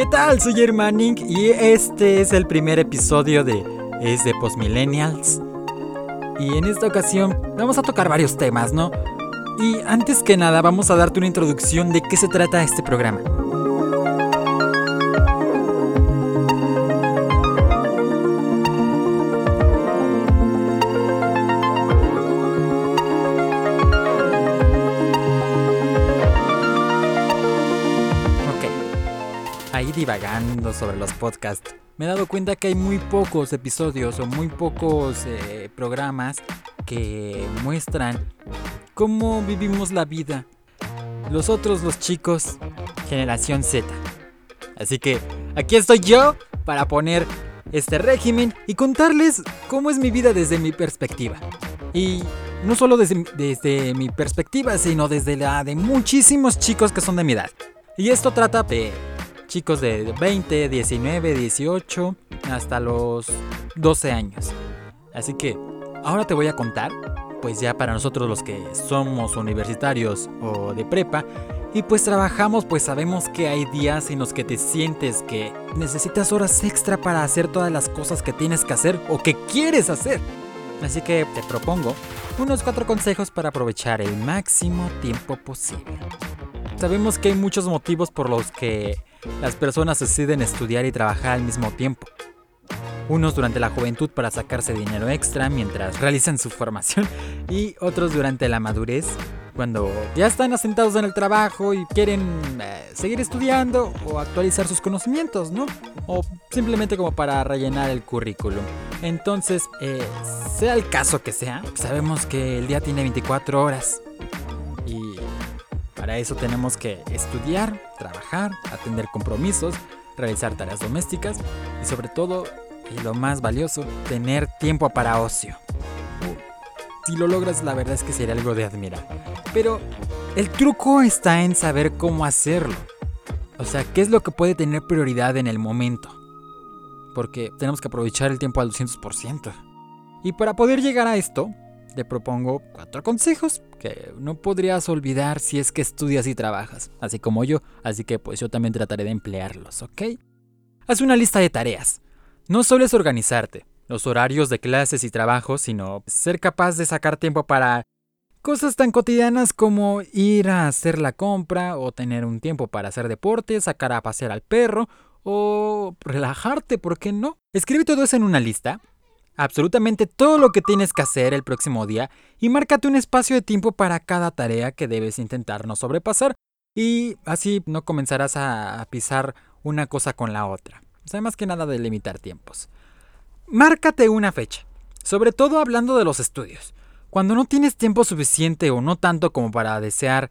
¿Qué tal? Soy Hermanning y este es el primer episodio de Es de Postmillennials. Y en esta ocasión vamos a tocar varios temas, ¿no? Y antes que nada vamos a darte una introducción de qué se trata este programa. Divagando sobre los podcasts, me he dado cuenta que hay muy pocos episodios o muy pocos eh, programas que muestran cómo vivimos la vida. Los otros, los chicos, generación Z. Así que aquí estoy yo para poner este régimen y contarles cómo es mi vida desde mi perspectiva. Y no solo desde, desde mi perspectiva, sino desde la de muchísimos chicos que son de mi edad. Y esto trata de chicos de 20, 19, 18 hasta los 12 años. Así que ahora te voy a contar, pues ya para nosotros los que somos universitarios o de prepa, y pues trabajamos, pues sabemos que hay días en los que te sientes que necesitas horas extra para hacer todas las cosas que tienes que hacer o que quieres hacer. Así que te propongo unos cuatro consejos para aprovechar el máximo tiempo posible. Sabemos que hay muchos motivos por los que las personas deciden estudiar y trabajar al mismo tiempo. Unos durante la juventud para sacarse dinero extra mientras realizan su formación y otros durante la madurez cuando ya están asentados en el trabajo y quieren eh, seguir estudiando o actualizar sus conocimientos, ¿no? O simplemente como para rellenar el currículum. Entonces, eh, sea el caso que sea, sabemos que el día tiene 24 horas para eso tenemos que estudiar, trabajar, atender compromisos, realizar tareas domésticas y sobre todo, y lo más valioso, tener tiempo para ocio. Si lo logras, la verdad es que sería algo de admirar. Pero el truco está en saber cómo hacerlo. O sea, qué es lo que puede tener prioridad en el momento. Porque tenemos que aprovechar el tiempo al 200%. Y para poder llegar a esto, te propongo cuatro consejos que no podrías olvidar si es que estudias y trabajas, así como yo, así que pues yo también trataré de emplearlos, ¿ok? Haz una lista de tareas. No solo es organizarte, los horarios de clases y trabajos, sino ser capaz de sacar tiempo para cosas tan cotidianas como ir a hacer la compra o tener un tiempo para hacer deporte, sacar a pasear al perro o relajarte, ¿por qué no? Escribe todo eso en una lista absolutamente todo lo que tienes que hacer el próximo día y márcate un espacio de tiempo para cada tarea que debes intentar no sobrepasar y así no comenzarás a pisar una cosa con la otra. O sea, más que nada de limitar tiempos. Márcate una fecha, sobre todo hablando de los estudios. Cuando no tienes tiempo suficiente o no tanto como para desear,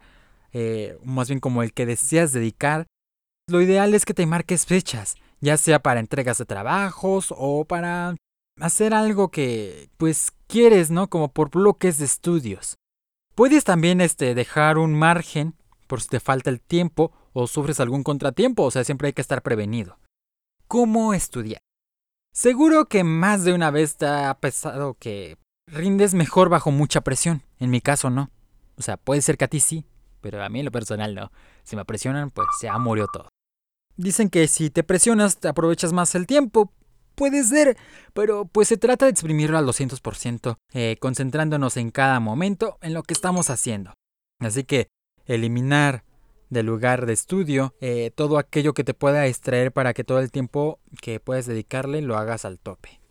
eh, más bien como el que deseas dedicar, lo ideal es que te marques fechas, ya sea para entregas de trabajos o para hacer algo que pues quieres, ¿no? Como por bloques de estudios. Puedes también este, dejar un margen por si te falta el tiempo o sufres algún contratiempo, o sea, siempre hay que estar prevenido. ¿Cómo estudiar? Seguro que más de una vez te ha pesado que rindes mejor bajo mucha presión. En mi caso no. O sea, puede ser que a ti sí, pero a mí en lo personal no. Si me presionan, pues ya murió todo. Dicen que si te presionas te aprovechas más el tiempo, puede ser, pero pues se trata de exprimirlo al 200%, eh, concentrándonos en cada momento en lo que estamos haciendo. Así que eliminar del lugar de estudio eh, todo aquello que te pueda extraer para que todo el tiempo que puedes dedicarle lo hagas al tope.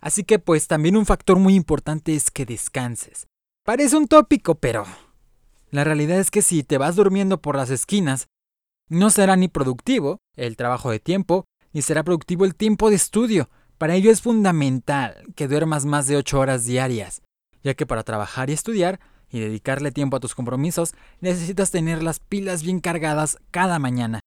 Así que pues también un factor muy importante es que descanses. Parece un tópico, pero la realidad es que si te vas durmiendo por las esquinas, no será ni productivo el trabajo de tiempo, y será productivo el tiempo de estudio. Para ello es fundamental que duermas más de 8 horas diarias, ya que para trabajar y estudiar y dedicarle tiempo a tus compromisos necesitas tener las pilas bien cargadas cada mañana.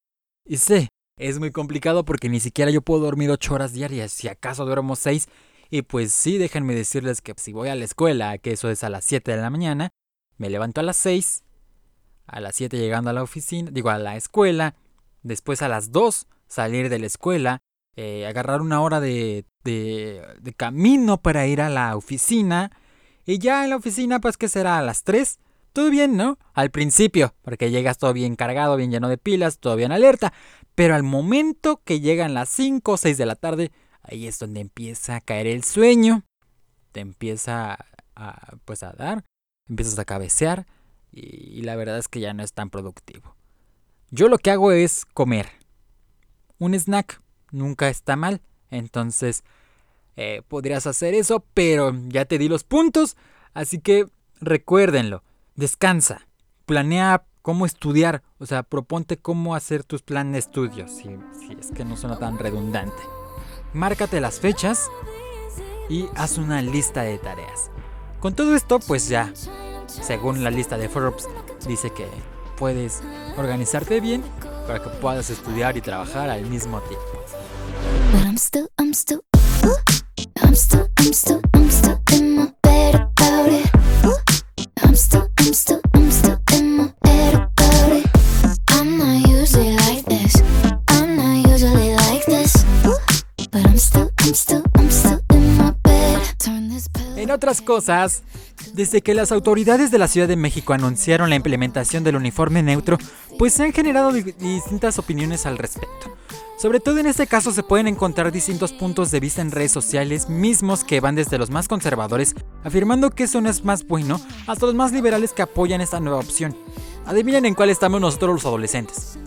Y sé, es muy complicado porque ni siquiera yo puedo dormir 8 horas diarias, si acaso duermo 6. Y pues sí, déjenme decirles que si voy a la escuela, que eso es a las 7 de la mañana, me levanto a las 6, a las 7 llegando a la oficina, digo a la escuela, después a las 2 salir de la escuela, eh, agarrar una hora de, de, camino para ir a la oficina. Y ya en la oficina, pues que será a las 3, todo bien, ¿no? Al principio, porque llegas todo bien cargado, bien lleno de pilas, todo bien alerta. Pero al momento que llegan las 5 o 6 de la tarde, ahí es donde empieza a caer el sueño. Te empieza a, pues a dar, empiezas a cabecear y, la verdad es que ya no es tan productivo. Yo lo que hago es comer. Un snack nunca está mal, entonces eh, podrías hacer eso, pero ya te di los puntos, así que recuérdenlo, descansa, planea cómo estudiar, o sea, proponte cómo hacer tus planes de estudios, si, si es que no suena tan redundante. Márcate las fechas y haz una lista de tareas. Con todo esto, pues ya, según la lista de Forbes, dice que puedes organizarte bien para que puedas estudiar y trabajar al mismo tiempo. En otras cosas, desde que las autoridades de la Ciudad de México anunciaron la implementación del uniforme neutro, pues se han generado distintas opiniones al respecto. Sobre todo en este caso se pueden encontrar distintos puntos de vista en redes sociales mismos que van desde los más conservadores, afirmando que eso no es más bueno, hasta los más liberales que apoyan esta nueva opción. Adivinen en cuál estamos nosotros los adolescentes.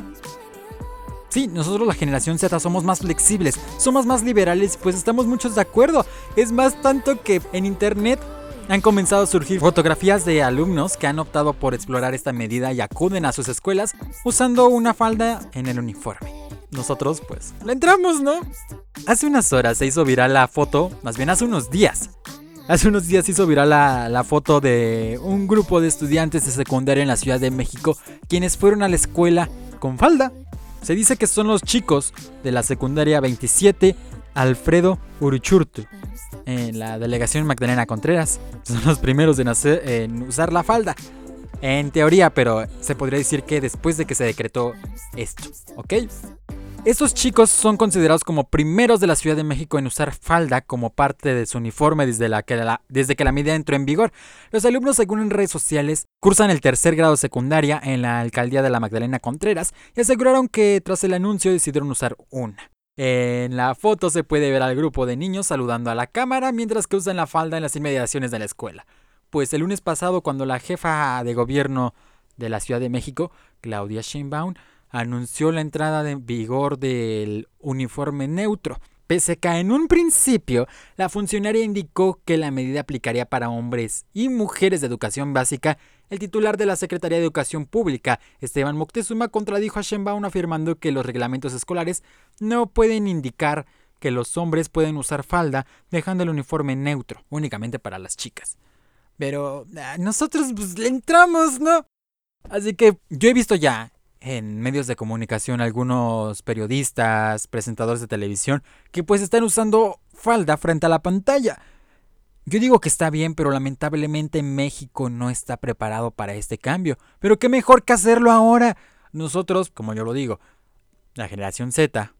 Sí, nosotros la generación Z somos más flexibles, somos más liberales, pues estamos muchos de acuerdo. Es más tanto que en internet han comenzado a surgir fotografías de alumnos que han optado por explorar esta medida y acuden a sus escuelas usando una falda en el uniforme nosotros pues le entramos, ¿no? Hace unas horas se hizo viral la foto, más bien hace unos días. Hace unos días se hizo viral la, la, foto de un grupo de estudiantes de secundaria en la Ciudad de México quienes fueron a la escuela con falda. Se dice que son los chicos de la secundaria 27 Alfredo Uruchurtu en la delegación Magdalena Contreras. Son los primeros en, usar la falda. En teoría, pero se podría decir que después de que se decretó esto, ¿ok? Estos chicos son considerados como primeros de la Ciudad de México en usar falda como parte de su uniforme desde, que la, desde que la medida entró en vigor. Los alumnos, según en redes sociales, cursan el tercer grado secundaria en la alcaldía de la Magdalena Contreras y aseguraron que tras el anuncio decidieron usar una. En la foto se puede ver al grupo de niños saludando a la cámara mientras que usan la falda en las inmediaciones de la escuela. Pues el lunes pasado, cuando la jefa de gobierno de la Ciudad de México, Claudia Sheinbaum, anunció la entrada en vigor del uniforme neutro. Pese a que en un principio la funcionaria indicó que la medida aplicaría para hombres y mujeres de educación básica, el titular de la Secretaría de Educación Pública, Esteban Moctezuma, contradijo a Shenbaum afirmando que los reglamentos escolares no pueden indicar que los hombres pueden usar falda dejando el uniforme neutro, únicamente para las chicas. Pero ah, nosotros pues le entramos, ¿no? Así que yo he visto ya en medios de comunicación algunos periodistas, presentadores de televisión, que pues están usando falda frente a la pantalla. Yo digo que está bien, pero lamentablemente México no está preparado para este cambio. Pero qué mejor que hacerlo ahora. Nosotros, como yo lo digo, la generación Z,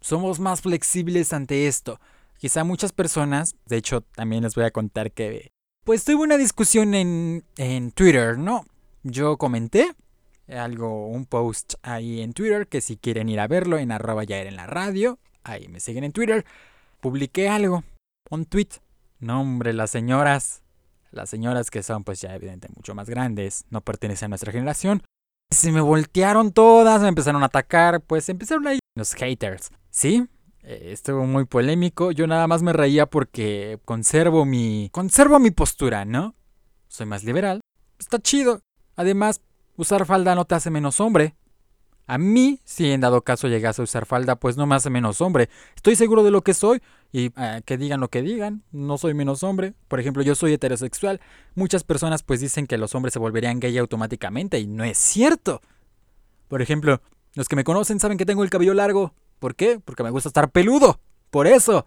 somos más flexibles ante esto. Quizá muchas personas, de hecho también les voy a contar que, pues tuve una discusión en, en Twitter, ¿no? Yo comenté algo, un post ahí en Twitter, que si quieren ir a verlo en arroba ya en la radio, ahí me siguen en Twitter, publiqué algo, un tweet, nombre, las señoras, las señoras que son pues ya evidentemente mucho más grandes, no pertenecen a nuestra generación, se me voltearon todas, me empezaron a atacar, pues empezaron ahí los haters, ¿sí? Eh, estuvo muy polémico, yo nada más me reía porque conservo mi, conservo mi postura, ¿no? Soy más liberal, está chido. Además, usar falda no te hace menos hombre. A mí, si en dado caso llegase a usar falda, pues no me hace menos hombre. Estoy seguro de lo que soy y eh, que digan lo que digan, no soy menos hombre. Por ejemplo, yo soy heterosexual. Muchas personas pues dicen que los hombres se volverían gay automáticamente y no es cierto. Por ejemplo, los que me conocen saben que tengo el cabello largo. ¿Por qué? Porque me gusta estar peludo. Por eso.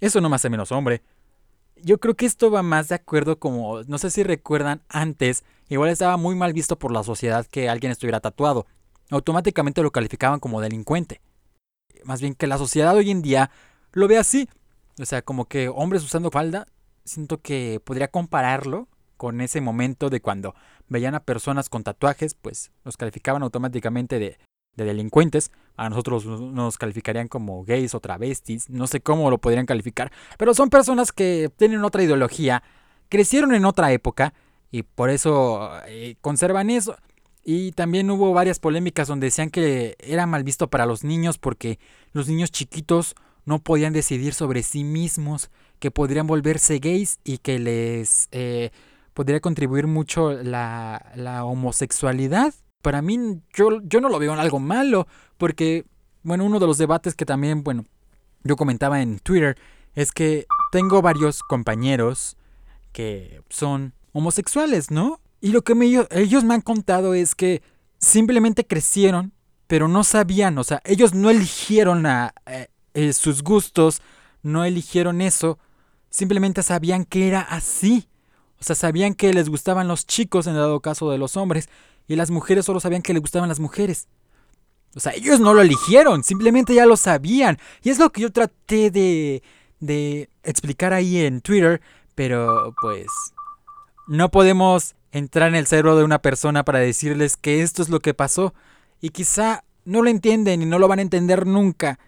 Eso no me hace menos hombre. Yo creo que esto va más de acuerdo como, no sé si recuerdan antes, igual estaba muy mal visto por la sociedad que alguien estuviera tatuado. Automáticamente lo calificaban como delincuente. Más bien que la sociedad hoy en día lo ve así. O sea, como que hombres usando falda, siento que podría compararlo con ese momento de cuando veían a personas con tatuajes, pues los calificaban automáticamente de, de delincuentes. A nosotros nos calificarían como gays o travestis, no sé cómo lo podrían calificar, pero son personas que tienen otra ideología, crecieron en otra época y por eso eh, conservan eso. Y también hubo varias polémicas donde decían que era mal visto para los niños porque los niños chiquitos no podían decidir sobre sí mismos, que podrían volverse gays y que les eh, podría contribuir mucho la, la, homosexualidad. Para mí yo, yo no lo veo en algo malo, porque, bueno, uno de los debates que también, bueno, yo comentaba en Twitter es que tengo varios compañeros que son homosexuales, ¿no? Y lo que ellos me han contado es que simplemente crecieron, pero no sabían, o sea, ellos no eligieron a, eh, eh, sus gustos, no eligieron eso, simplemente sabían que era así. O sea, sabían que les gustaban los chicos en dado caso de los hombres, y las mujeres solo sabían que les gustaban las mujeres. O sea, ellos no lo eligieron, simplemente ya lo sabían. Y es lo que yo traté de, de explicar ahí en Twitter, pero pues no podemos entrar en el cerebro de una persona para decirles que esto es lo que pasó. Y quizá no lo entienden y no lo van a entender nunca,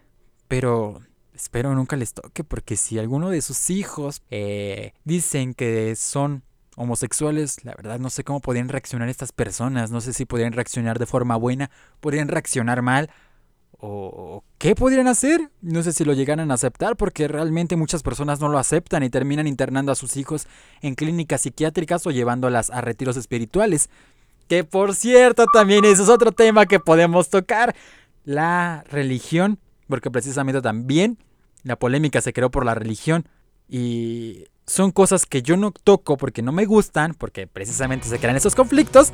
pero espero nunca les toque porque si alguno de sus hijos eh, dicen que son homosexuales, la verdad no sé cómo podrían reaccionar estas personas, no sé si podrían reaccionar de forma buena, podrían reaccionar mal ¿O qué podrían hacer? No sé si lo llegaran a aceptar porque realmente muchas personas no lo aceptan y terminan internando a sus hijos en clínicas psiquiátricas o llevándolas a retiros espirituales. Que por cierto también eso es otro tema que podemos tocar. La religión, porque precisamente también la polémica se creó por la religión y son cosas que yo no toco porque no me gustan, porque precisamente se crean esos conflictos,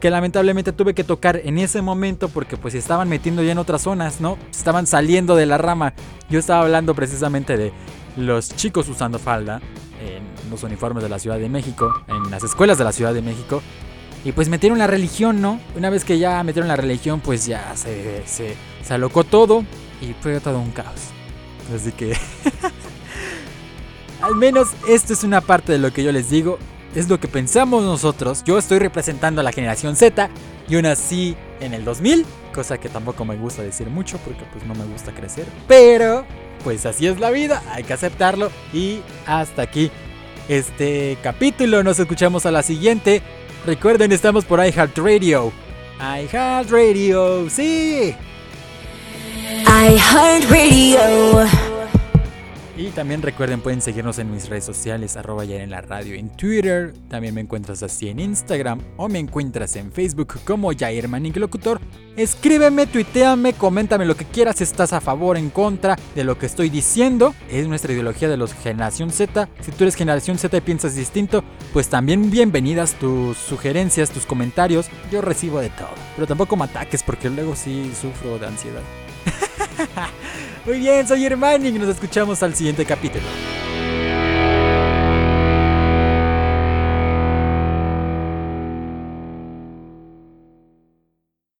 que lamentablemente tuve que tocar en ese momento porque pues estaban metiendo ya en otras zonas, ¿no? Estaban saliendo de la rama. Yo estaba hablando precisamente de los chicos usando falda en los uniformes de la Ciudad de México, en las escuelas de la Ciudad de México. Y pues metieron la religión, ¿no? Una vez que ya metieron la religión, pues ya se, se, se alocó todo y fue todo un caos. Así que... Al menos esto es una parte de lo que yo les digo es lo que pensamos nosotros. Yo estoy representando a la generación Z. Yo nací en el 2000, cosa que tampoco me gusta decir mucho porque pues no me gusta crecer. Pero pues así es la vida, hay que aceptarlo. Y hasta aquí este capítulo. Nos escuchamos a la siguiente. Recuerden, estamos por iHeartRadio. iHeartRadio, sí. iHeartRadio. Y también recuerden, pueden seguirnos en mis redes sociales, arroba ya en la radio en Twitter. También me encuentras así en Instagram o me encuentras en Facebook como Jair Manning Locutor. Escríbeme, tuiteame, coméntame lo que quieras, estás a favor, en contra de lo que estoy diciendo. Es nuestra ideología de los Generación Z. Si tú eres Generación Z y piensas distinto, pues también bienvenidas tus sugerencias, tus comentarios. Yo recibo de todo. Pero tampoco me ataques porque luego sí sufro de ansiedad. Muy bien, soy Hermanning y nos escuchamos al siguiente capítulo.